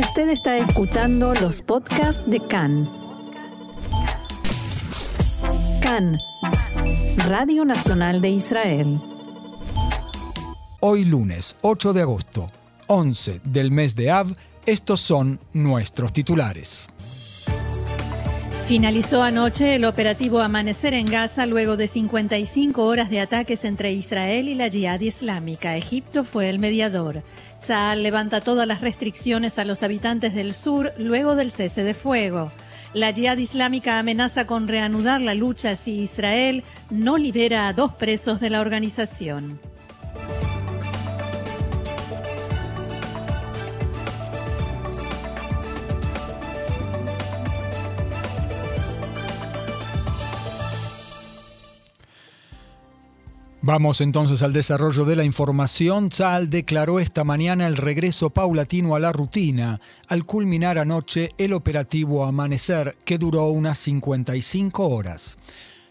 Usted está escuchando los podcasts de CAN. CAN, Radio Nacional de Israel. Hoy lunes 8 de agosto, 11 del mes de Av, estos son nuestros titulares. Finalizó anoche el operativo Amanecer en Gaza luego de 55 horas de ataques entre Israel y la Yihad Islámica. Egipto fue el mediador. Tzal levanta todas las restricciones a los habitantes del sur luego del cese de fuego. La Yihad Islámica amenaza con reanudar la lucha si Israel no libera a dos presos de la organización. Vamos entonces al desarrollo de la información. Tzal declaró esta mañana el regreso paulatino a la rutina, al culminar anoche el operativo Amanecer, que duró unas 55 horas.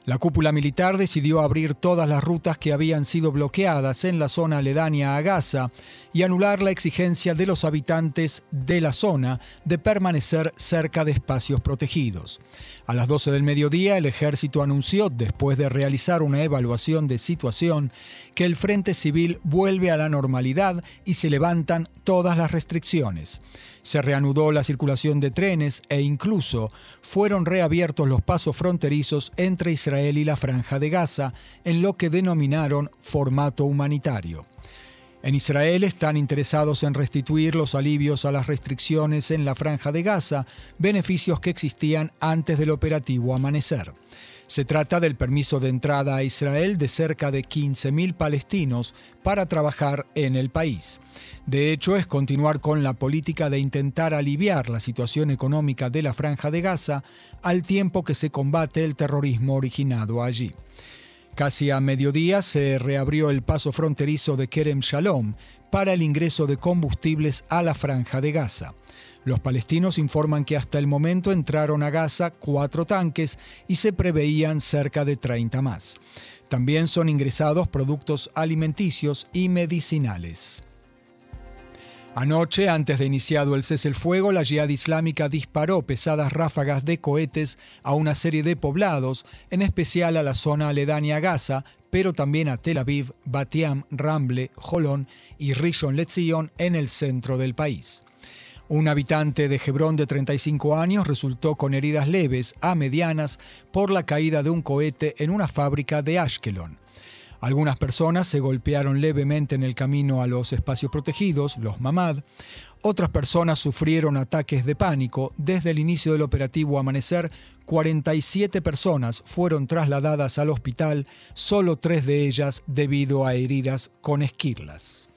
La cúpula militar decidió abrir todas las rutas que habían sido bloqueadas en la zona aledaña a Gaza y anular la exigencia de los habitantes de la zona de permanecer cerca de espacios protegidos. A las 12 del mediodía, el ejército anunció, después de realizar una evaluación de situación, que el Frente Civil vuelve a la normalidad y se levantan todas las restricciones. Se reanudó la circulación de trenes e incluso fueron reabiertos los pasos fronterizos entre Israel y la Franja de Gaza en lo que denominaron formato humanitario. En Israel están interesados en restituir los alivios a las restricciones en la franja de Gaza, beneficios que existían antes del operativo Amanecer. Se trata del permiso de entrada a Israel de cerca de 15.000 palestinos para trabajar en el país. De hecho, es continuar con la política de intentar aliviar la situación económica de la franja de Gaza al tiempo que se combate el terrorismo originado allí. Casi a mediodía se reabrió el paso fronterizo de Kerem Shalom para el ingreso de combustibles a la franja de Gaza. Los palestinos informan que hasta el momento entraron a Gaza cuatro tanques y se preveían cerca de 30 más. También son ingresados productos alimenticios y medicinales. Anoche, antes de iniciado el cese el fuego, la Jihad Islámica disparó pesadas ráfagas de cohetes a una serie de poblados, en especial a la zona aledaña a Gaza, pero también a Tel Aviv, Batiam, Ramble, Jolón y Rishon LeZion en el centro del país. Un habitante de Hebrón de 35 años resultó con heridas leves a medianas por la caída de un cohete en una fábrica de Ashkelon. Algunas personas se golpearon levemente en el camino a los espacios protegidos, los mamad. Otras personas sufrieron ataques de pánico. Desde el inicio del operativo Amanecer, 47 personas fueron trasladadas al hospital, solo tres de ellas debido a heridas con esquirlas.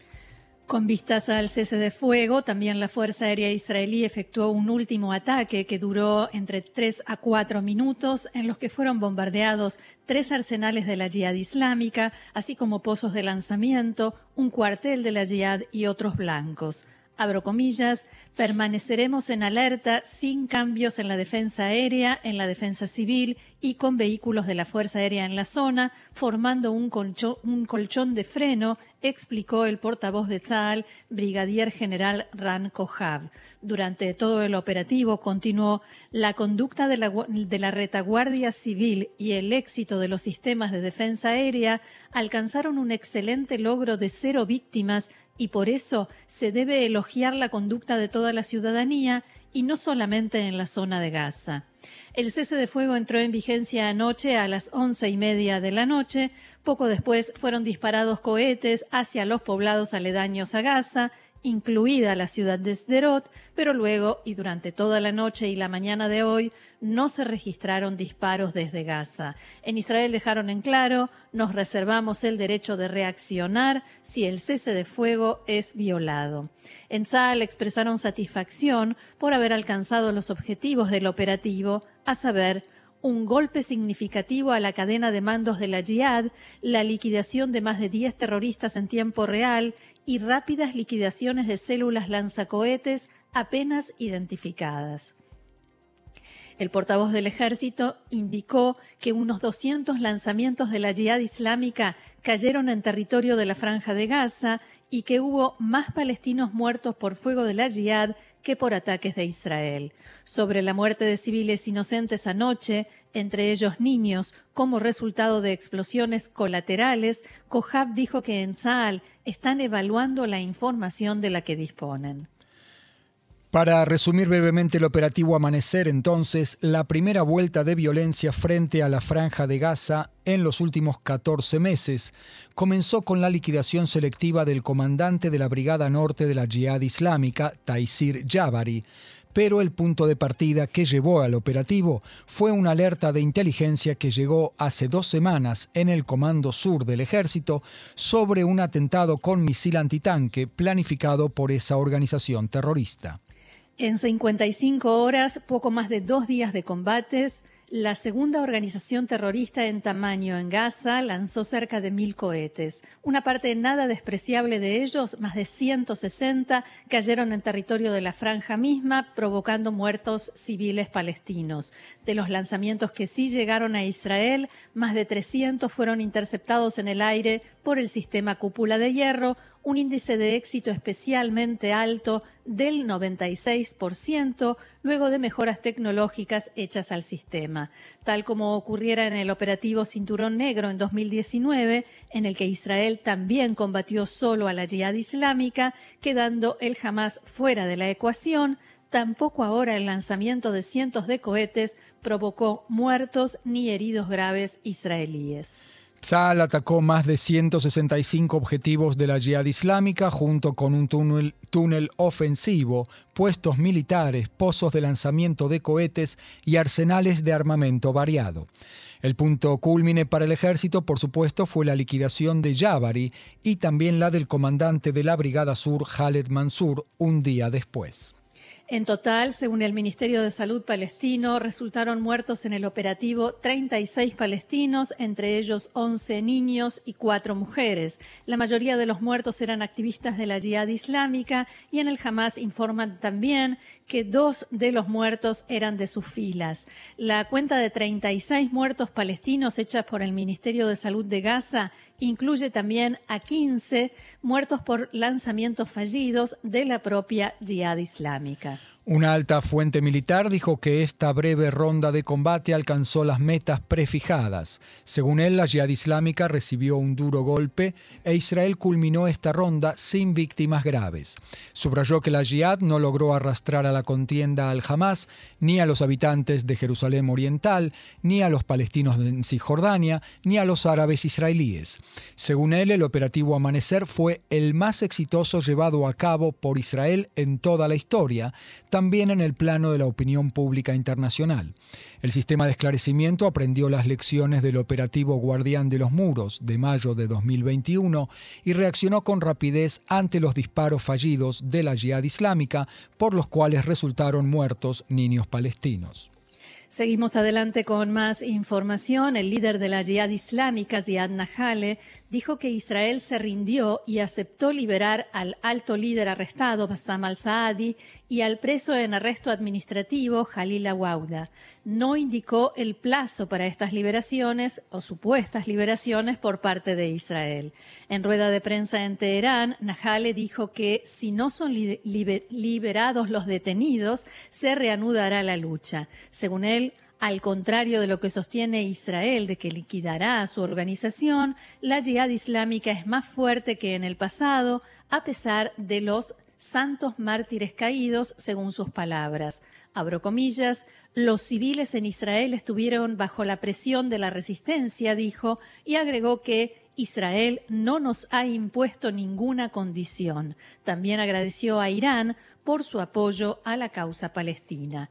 Con vistas al cese de fuego, también la Fuerza Aérea Israelí efectuó un último ataque que duró entre 3 a 4 minutos, en los que fueron bombardeados tres arsenales de la Yihad Islámica, así como pozos de lanzamiento, un cuartel de la Yihad y otros blancos. Abro comillas, permaneceremos en alerta sin cambios en la defensa aérea, en la defensa civil y con vehículos de la Fuerza Aérea en la zona, formando un, colchón, de freno, explicó el portavoz de Tzal, brigadier general Ran Kohav. Durante todo el operativo continuó la conducta de la, de la retaguardia civil y el éxito de los sistemas de defensa aérea alcanzaron un excelente logro de cero víctimas y por eso se debe elogiar la conducta de toda la ciudadanía y no solamente en la zona de Gaza. El cese de fuego entró en vigencia anoche a las once y media de la noche. Poco después fueron disparados cohetes hacia los poblados aledaños a Gaza incluida la ciudad de Sderot, pero luego y durante toda la noche y la mañana de hoy no se registraron disparos desde Gaza. En Israel dejaron en claro, nos reservamos el derecho de reaccionar si el cese de fuego es violado. En Saal expresaron satisfacción por haber alcanzado los objetivos del operativo, a saber, un golpe significativo a la cadena de mandos de la Jihad, la liquidación de más de 10 terroristas en tiempo real y rápidas liquidaciones de células lanzacohetes apenas identificadas. El portavoz del ejército indicó que unos 200 lanzamientos de la Jihad Islámica cayeron en territorio de la Franja de Gaza y que hubo más palestinos muertos por fuego de la Jihad que por ataques de Israel. Sobre la muerte de civiles inocentes anoche, entre ellos niños, como resultado de explosiones colaterales, Kohab dijo que en Saal están evaluando la información de la que disponen. Para resumir brevemente el operativo Amanecer, entonces, la primera vuelta de violencia frente a la franja de Gaza en los últimos 14 meses comenzó con la liquidación selectiva del comandante de la Brigada Norte de la Jihad Islámica, Taisir Jabari, pero el punto de partida que llevó al operativo fue una alerta de inteligencia que llegó hace dos semanas en el Comando Sur del Ejército sobre un atentado con misil antitanque planificado por esa organización terrorista. En 55 horas, poco más de dos días de combates, la segunda organización terrorista en tamaño en Gaza lanzó cerca de mil cohetes. Una parte nada despreciable de ellos, más de 160, cayeron en territorio de la franja misma, provocando muertos civiles palestinos. De los lanzamientos que sí llegaron a Israel, más de 300 fueron interceptados en el aire por el sistema cúpula de hierro, un índice de éxito especialmente alto del 96%, luego de mejoras tecnológicas hechas al sistema, tal como ocurriera en el operativo Cinturón Negro en 2019, en el que Israel también combatió solo a la yihad islámica, quedando el Hamas fuera de la ecuación, tampoco ahora el lanzamiento de cientos de cohetes provocó muertos ni heridos graves israelíes. Tzal atacó más de 165 objetivos de la Jihad Islámica junto con un túnel, túnel, ofensivo, puestos militares, pozos de lanzamiento de cohetes y arsenales de armamento variado. El punto culmine para el ejército, por supuesto, fue la liquidación de Jabari y también la del comandante de la Brigada Sur, Khaled Mansur, un día después. En total, según el Ministerio de Salud palestino, resultaron muertos en el operativo 36 palestinos, entre ellos 11 niños y 4 mujeres. La mayoría de los muertos eran activistas de la Jihad Islámica y en el Hamas informan también que dos de los muertos eran de sus filas. La cuenta de 36 muertos palestinos hecha por el Ministerio de Salud de Gaza incluye también a 15 muertos por lanzamientos fallidos de la propia Jihad Islámica. Una alta fuente militar dijo que esta breve ronda de combate alcanzó las metas prefijadas. Según él, la Jihad Islámica recibió un duro golpe e Israel culminó esta ronda sin víctimas graves. Subrayó que la Jihad no logró arrastrar a la contienda al Hamas, ni a los habitantes de Jerusalén Oriental, ni a los palestinos de Cisjordania, ni a los árabes israelíes. Según él, el operativo Amanecer fue el más exitoso llevado a cabo por Israel en toda la historia, también en el plano de la opinión pública internacional. El sistema de esclarecimiento aprendió las lecciones del operativo Guardián de los Muros de mayo de 2021 y reaccionó con rapidez ante los disparos fallidos de la Jihad Islámica, por los cuales resultaron muertos niños palestinos. Seguimos adelante con más información. El líder de la Jihad Islámica, Ziad Nahale, dijo que Israel se rindió y aceptó liberar al alto líder arrestado, Bassam al-Saadi, y al preso en arresto administrativo, Jalil Awauda. No indicó el plazo para estas liberaciones o supuestas liberaciones por parte de Israel. En rueda de prensa en Teherán, Nahale dijo que si no son liberados los detenidos, se reanudará la lucha. Según él, al contrario de lo que sostiene Israel de que liquidará a su organización, la yihad islámica es más fuerte que en el pasado, a pesar de los santos mártires caídos, según sus palabras. Abro comillas, los civiles en Israel estuvieron bajo la presión de la resistencia, dijo, y agregó que Israel no nos ha impuesto ninguna condición. También agradeció a Irán por su apoyo a la causa palestina.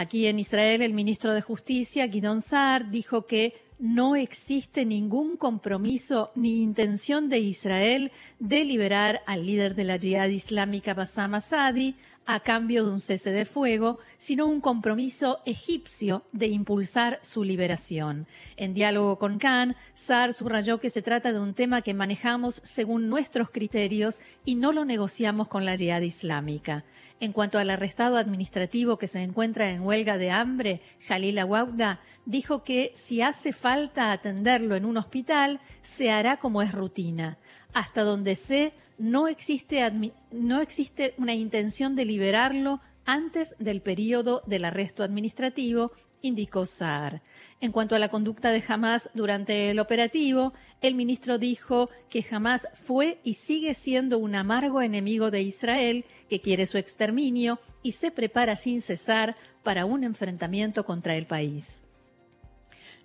Aquí en Israel, el ministro de Justicia, Guidon Saar, dijo que no existe ningún compromiso ni intención de Israel de liberar al líder de la Jihad Islámica Bassam Asadi a cambio de un cese de fuego, sino un compromiso egipcio de impulsar su liberación. En diálogo con Khan, Saar subrayó que se trata de un tema que manejamos según nuestros criterios y no lo negociamos con la Jihad Islámica. En cuanto al arrestado administrativo que se encuentra en huelga de hambre, Jalil Awauda dijo que si hace falta atenderlo en un hospital, se hará como es rutina. Hasta donde sé, no existe, no existe una intención de liberarlo antes del periodo del arresto administrativo, indicó Saar. En cuanto a la conducta de Hamas durante el operativo, el ministro dijo que Hamas fue y sigue siendo un amargo enemigo de Israel que quiere su exterminio y se prepara sin cesar para un enfrentamiento contra el país.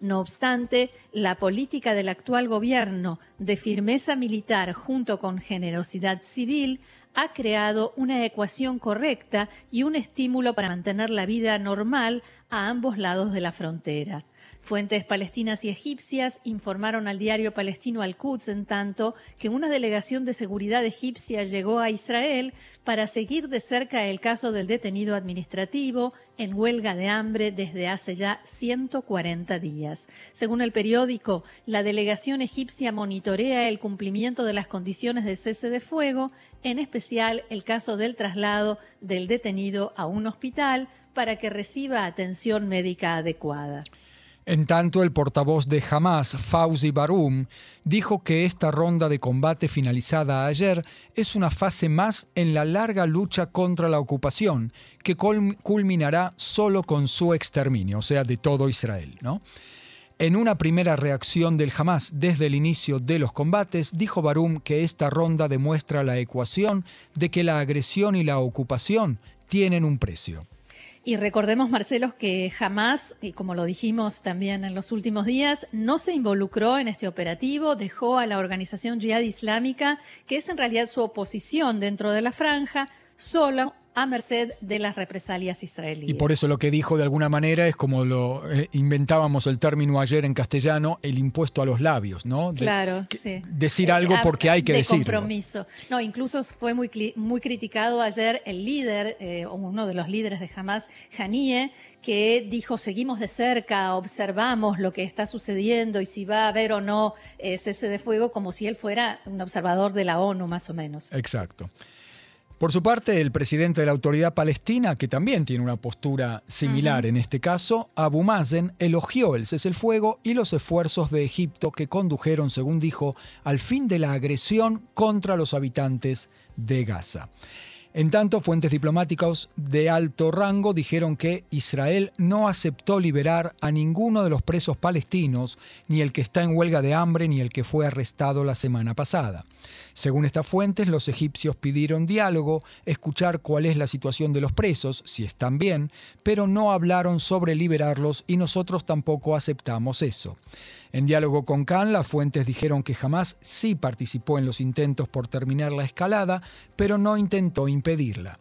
No obstante, la política del actual gobierno de firmeza militar junto con generosidad civil ha creado una ecuación correcta y un estímulo para mantener la vida normal a ambos lados de la frontera. Fuentes palestinas y egipcias informaron al diario palestino Al-Quds, en tanto que una delegación de seguridad egipcia llegó a Israel para seguir de cerca el caso del detenido administrativo en huelga de hambre desde hace ya 140 días. Según el periódico, la delegación egipcia monitorea el cumplimiento de las condiciones de cese de fuego, en especial el caso del traslado del detenido a un hospital para que reciba atención médica adecuada. En tanto, el portavoz de Hamas, Fauzi Barum, dijo que esta ronda de combate finalizada ayer es una fase más en la larga lucha contra la ocupación, que culminará solo con su exterminio, o sea, de todo Israel. En una primera reacción del Hamas desde el inicio de los combates, dijo Barum que esta ronda demuestra la ecuación de que la agresión y la ocupación tienen un precio. Y recordemos, Marcelo, que jamás, y como lo dijimos también en los últimos días, no se involucró en este operativo, dejó a la organización Jihad Islámica, que es en realidad su oposición dentro de la franja, solo a merced de las represalias israelíes. Y por eso lo que dijo de alguna manera es como lo eh, inventábamos el término ayer en castellano, el impuesto a los labios, ¿no? claro, sí. Decir eh, algo porque hay que de decirlo. compromiso. No, incluso fue muy, muy criticado ayer el líder, eh, uno de los líderes de Hamas, Hanie, que dijo seguimos de cerca, observamos lo que está sucediendo y si va a haber o no cese de fuego, como si él fuera un observador de la ONU, más o menos. Exacto. Por su parte, el presidente de la autoridad palestina, que también tiene una postura similar en este caso, Abu Mazen, elogió el cese el fuego y los esfuerzos de Egipto que condujeron, según dijo, al fin de la agresión contra los habitantes de Gaza. En tanto, fuentes diplomáticas de alto rango dijeron que Israel no aceptó liberar a ninguno de los presos palestinos, ni el que está en huelga de hambre, ni el que fue arrestado la semana pasada. Según estas fuentes, los egipcios pidieron diálogo, escuchar cuál es la situación de los presos, si están bien, pero no hablaron sobre liberarlos y nosotros tampoco aceptamos eso. En diálogo con Khan, las fuentes dijeron que jamás sí participó en los intentos por terminar la escalada, pero no intentó impedirla.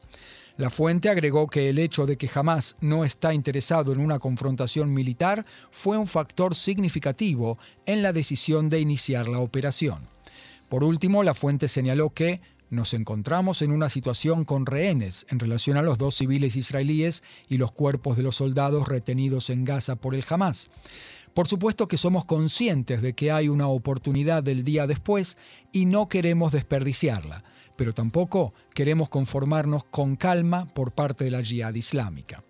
La fuente agregó que el hecho de que jamás no está interesado en una confrontación militar fue un factor significativo en la decisión de iniciar la operación. Por último, la fuente señaló que nos encontramos en una situación con rehenes en relación a los dos civiles israelíes y los cuerpos de los soldados retenidos en Gaza por el Hamas. Por supuesto que somos conscientes de que hay una oportunidad del día después y no queremos desperdiciarla, pero tampoco queremos conformarnos con calma por parte de la yihad islámica.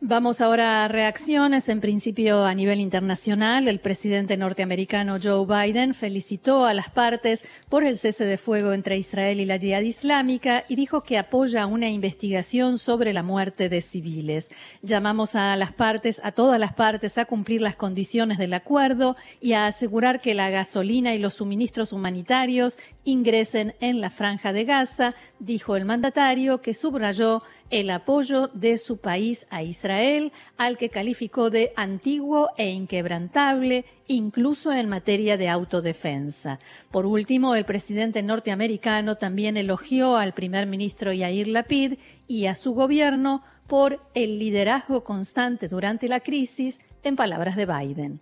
Vamos ahora a reacciones. En principio, a nivel internacional, el presidente norteamericano Joe Biden felicitó a las partes por el cese de fuego entre Israel y la Yihad Islámica y dijo que apoya una investigación sobre la muerte de civiles. Llamamos a las partes, a todas las partes, a cumplir las condiciones del acuerdo y a asegurar que la gasolina y los suministros humanitarios ingresen en la franja de Gaza, dijo el mandatario, que subrayó el apoyo de su país a Israel, al que calificó de antiguo e inquebrantable, incluso en materia de autodefensa. Por último, el presidente norteamericano también elogió al primer ministro Yair Lapid y a su gobierno por el liderazgo constante durante la crisis, en palabras de Biden.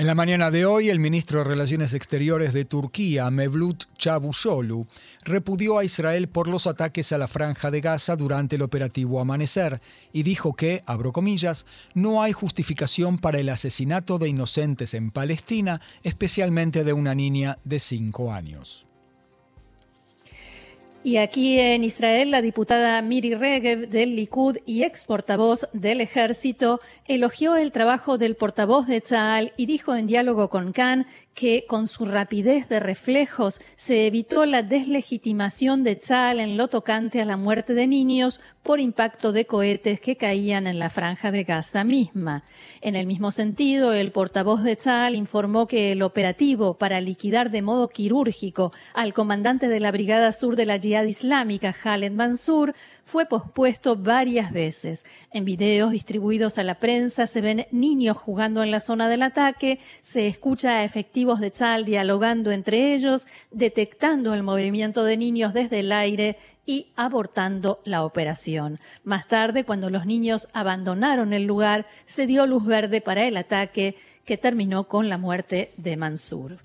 En la mañana de hoy, el ministro de Relaciones Exteriores de Turquía, Mevlut Çavuşoğlu, repudió a Israel por los ataques a la franja de Gaza durante el operativo Amanecer y dijo que, abro comillas, no hay justificación para el asesinato de inocentes en Palestina, especialmente de una niña de cinco años. Y aquí en Israel, la diputada Miri Regev del Likud y ex portavoz del ejército elogió el trabajo del portavoz de Tzal y dijo en diálogo con Khan que con su rapidez de reflejos se evitó la deslegitimación de Tzal en lo tocante a la muerte de niños por impacto de cohetes que caían en la franja de Gaza misma. En el mismo sentido, el portavoz de Tzal informó que el operativo para liquidar de modo quirúrgico al comandante de la Brigada Sur de la Jihad Islámica, Khaled Mansur, fue pospuesto varias veces. En videos distribuidos a la prensa se ven niños jugando en la zona del ataque, se escucha a de Tzal dialogando entre ellos, detectando el movimiento de niños desde el aire y abortando la operación. Más tarde, cuando los niños abandonaron el lugar, se dio luz verde para el ataque que terminó con la muerte de Mansur.